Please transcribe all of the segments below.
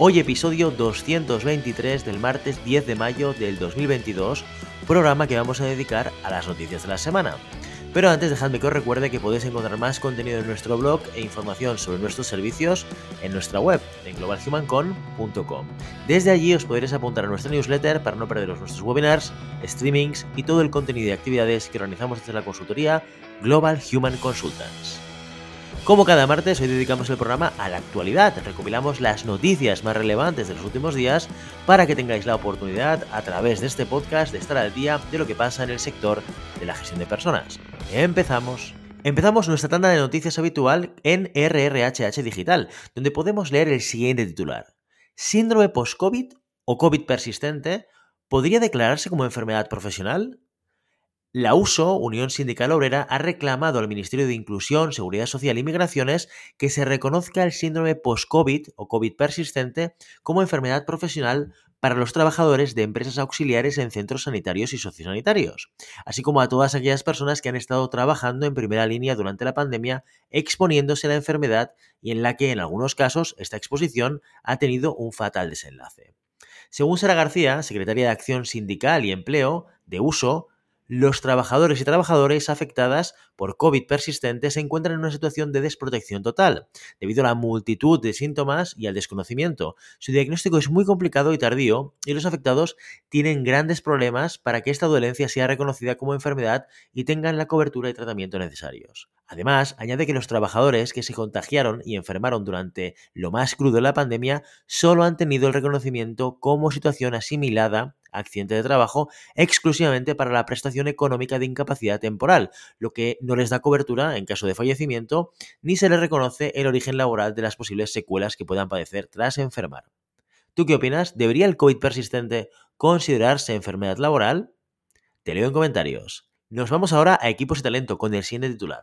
Hoy episodio 223 del martes 10 de mayo del 2022, programa que vamos a dedicar a las noticias de la semana. Pero antes dejadme que os recuerde que podéis encontrar más contenido en nuestro blog e información sobre nuestros servicios en nuestra web, en globalhumancon.com. Desde allí os podréis apuntar a nuestra newsletter para no perderos nuestros webinars, streamings y todo el contenido y actividades que organizamos desde la consultoría Global Human Consultants. Como cada martes, hoy dedicamos el programa a la actualidad. Recopilamos las noticias más relevantes de los últimos días para que tengáis la oportunidad, a través de este podcast, de estar al día de lo que pasa en el sector de la gestión de personas. Empezamos. Empezamos nuestra tanda de noticias habitual en RRHH Digital, donde podemos leer el siguiente titular. Síndrome post-COVID o COVID persistente podría declararse como enfermedad profesional? La USO, Unión Sindical Obrera, ha reclamado al Ministerio de Inclusión, Seguridad Social y Migraciones que se reconozca el síndrome post-COVID o COVID persistente como enfermedad profesional para los trabajadores de empresas auxiliares en centros sanitarios y sociosanitarios, así como a todas aquellas personas que han estado trabajando en primera línea durante la pandemia exponiéndose a la enfermedad y en la que en algunos casos esta exposición ha tenido un fatal desenlace. Según Sara García, secretaria de Acción Sindical y Empleo de USO, los trabajadores y trabajadoras afectadas por COVID persistente se encuentran en una situación de desprotección total, debido a la multitud de síntomas y al desconocimiento. Su diagnóstico es muy complicado y tardío y los afectados tienen grandes problemas para que esta dolencia sea reconocida como enfermedad y tengan la cobertura y tratamiento necesarios. Además, añade que los trabajadores que se contagiaron y enfermaron durante lo más crudo de la pandemia solo han tenido el reconocimiento como situación asimilada accidente de trabajo exclusivamente para la prestación económica de incapacidad temporal, lo que no les da cobertura en caso de fallecimiento ni se les reconoce el origen laboral de las posibles secuelas que puedan padecer tras enfermar. ¿Tú qué opinas? ¿Debería el COVID persistente considerarse enfermedad laboral? Te leo en comentarios. Nos vamos ahora a equipos y talento con el siguiente titular.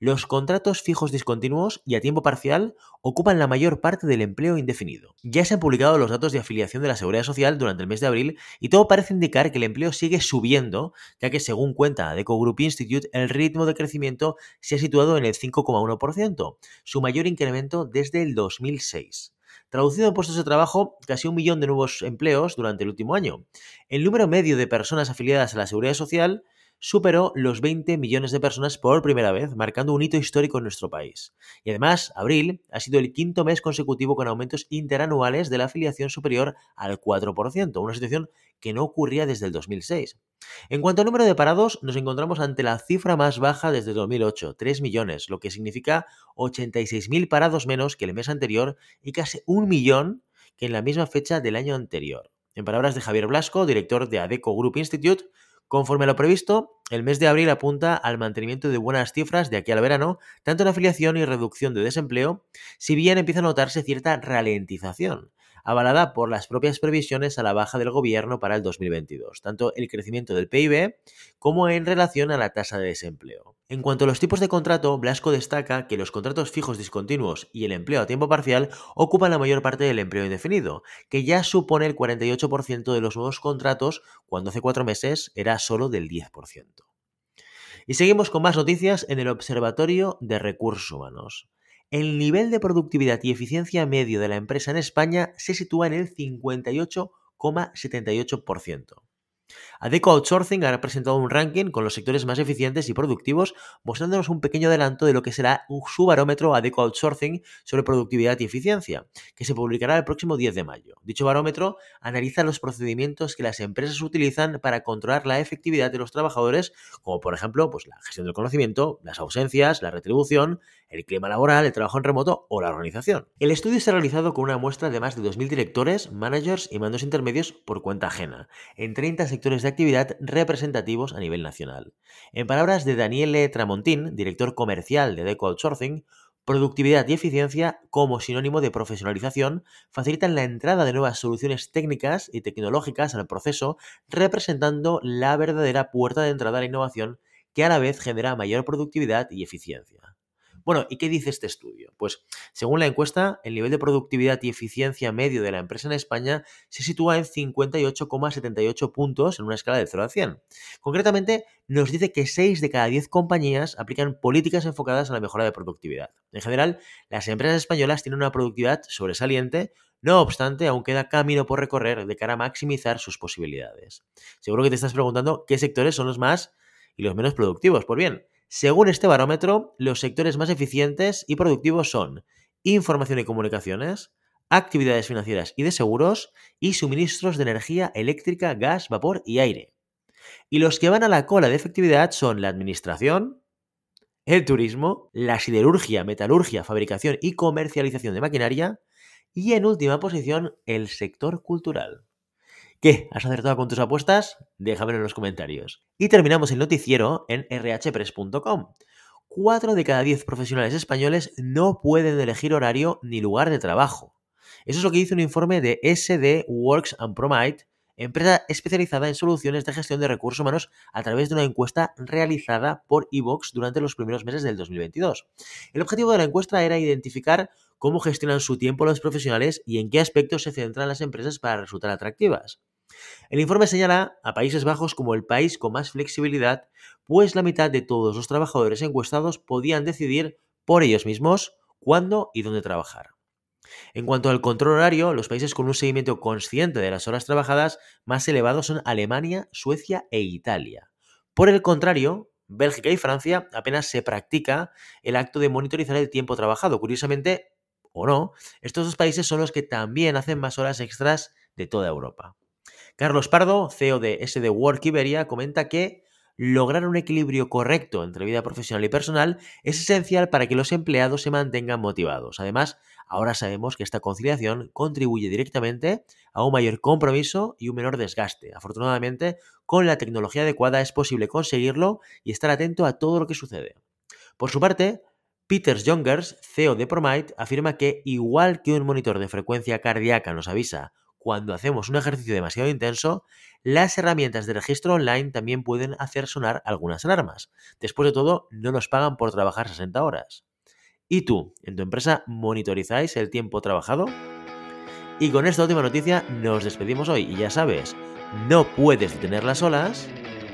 Los contratos fijos discontinuos y a tiempo parcial ocupan la mayor parte del empleo indefinido. Ya se han publicado los datos de afiliación de la Seguridad Social durante el mes de abril y todo parece indicar que el empleo sigue subiendo, ya que según cuenta Deco Group Institute, el ritmo de crecimiento se ha situado en el 5,1%, su mayor incremento desde el 2006 traducido en puestos de trabajo casi un millón de nuevos empleos durante el último año. El número medio de personas afiliadas a la Seguridad Social superó los 20 millones de personas por primera vez, marcando un hito histórico en nuestro país. Y además, abril ha sido el quinto mes consecutivo con aumentos interanuales de la afiliación superior al 4%, una situación que no ocurría desde el 2006. En cuanto al número de parados, nos encontramos ante la cifra más baja desde 2008, 3 millones, lo que significa 86.000 parados menos que el mes anterior y casi un millón que en la misma fecha del año anterior. En palabras de Javier Blasco, director de ADECO Group Institute, Conforme a lo previsto, el mes de abril apunta al mantenimiento de buenas cifras de aquí al verano, tanto en afiliación y reducción de desempleo, si bien empieza a notarse cierta ralentización avalada por las propias previsiones a la baja del gobierno para el 2022, tanto el crecimiento del PIB como en relación a la tasa de desempleo. En cuanto a los tipos de contrato, Blasco destaca que los contratos fijos discontinuos y el empleo a tiempo parcial ocupan la mayor parte del empleo indefinido, que ya supone el 48% de los nuevos contratos, cuando hace cuatro meses era solo del 10%. Y seguimos con más noticias en el Observatorio de Recursos Humanos el nivel de productividad y eficiencia medio de la empresa en España se sitúa en el 58,78%. Adeco Outsourcing ha presentado un ranking con los sectores más eficientes y productivos, mostrándonos un pequeño adelanto de lo que será su barómetro Adeco Outsourcing sobre productividad y eficiencia, que se publicará el próximo 10 de mayo. Dicho barómetro analiza los procedimientos que las empresas utilizan para controlar la efectividad de los trabajadores, como por ejemplo pues, la gestión del conocimiento, las ausencias, la retribución, el clima laboral, el trabajo en remoto o la organización. El estudio se ha realizado con una muestra de más de 2.000 directores, managers y mandos intermedios por cuenta ajena, en 30 sectores de actividad representativos a nivel nacional. En palabras de Daniele Tramontín, director comercial de Deco Outsourcing, Productividad y eficiencia, como sinónimo de profesionalización, facilitan la entrada de nuevas soluciones técnicas y tecnológicas al proceso, representando la verdadera puerta de entrada a la innovación que a la vez genera mayor productividad y eficiencia. Bueno, ¿y qué dice este estudio? Pues según la encuesta, el nivel de productividad y eficiencia medio de la empresa en España se sitúa en 58,78 puntos en una escala de 0 a 100. Concretamente, nos dice que 6 de cada 10 compañías aplican políticas enfocadas a la mejora de productividad. En general, las empresas españolas tienen una productividad sobresaliente, no obstante, aún queda camino por recorrer de cara a maximizar sus posibilidades. Seguro que te estás preguntando qué sectores son los más y los menos productivos. Pues bien, según este barómetro, los sectores más eficientes y productivos son información y comunicaciones, actividades financieras y de seguros y suministros de energía eléctrica, gas, vapor y aire. Y los que van a la cola de efectividad son la administración, el turismo, la siderurgia, metalurgia, fabricación y comercialización de maquinaria y en última posición el sector cultural. ¿Qué? ¿Has acertado con tus apuestas? Déjamelo en los comentarios. Y terminamos el noticiero en rhpress.com. Cuatro de cada diez profesionales españoles no pueden elegir horario ni lugar de trabajo. Eso es lo que dice un informe de SD Works and Promite, empresa especializada en soluciones de gestión de recursos humanos a través de una encuesta realizada por Evox durante los primeros meses del 2022. El objetivo de la encuesta era identificar cómo gestionan su tiempo los profesionales y en qué aspectos se centran las empresas para resultar atractivas. El informe señala a Países Bajos como el país con más flexibilidad, pues la mitad de todos los trabajadores encuestados podían decidir por ellos mismos cuándo y dónde trabajar. En cuanto al control horario, los países con un seguimiento consciente de las horas trabajadas más elevados son Alemania, Suecia e Italia. Por el contrario, Bélgica y Francia apenas se practica el acto de monitorizar el tiempo trabajado. Curiosamente, o no, estos dos países son los que también hacen más horas extras de toda Europa. Carlos Pardo, CEO de SD Work Iberia, comenta que lograr un equilibrio correcto entre vida profesional y personal es esencial para que los empleados se mantengan motivados. Además, ahora sabemos que esta conciliación contribuye directamente a un mayor compromiso y un menor desgaste. Afortunadamente, con la tecnología adecuada es posible conseguirlo y estar atento a todo lo que sucede. Por su parte, Peter Jongers, CEO de Promite, afirma que igual que un monitor de frecuencia cardíaca nos avisa cuando hacemos un ejercicio demasiado intenso, las herramientas de registro online también pueden hacer sonar algunas alarmas. Después de todo, no nos pagan por trabajar 60 horas. ¿Y tú, en tu empresa, monitorizáis el tiempo trabajado? Y con esta última noticia nos despedimos hoy y ya sabes, no puedes detener las olas,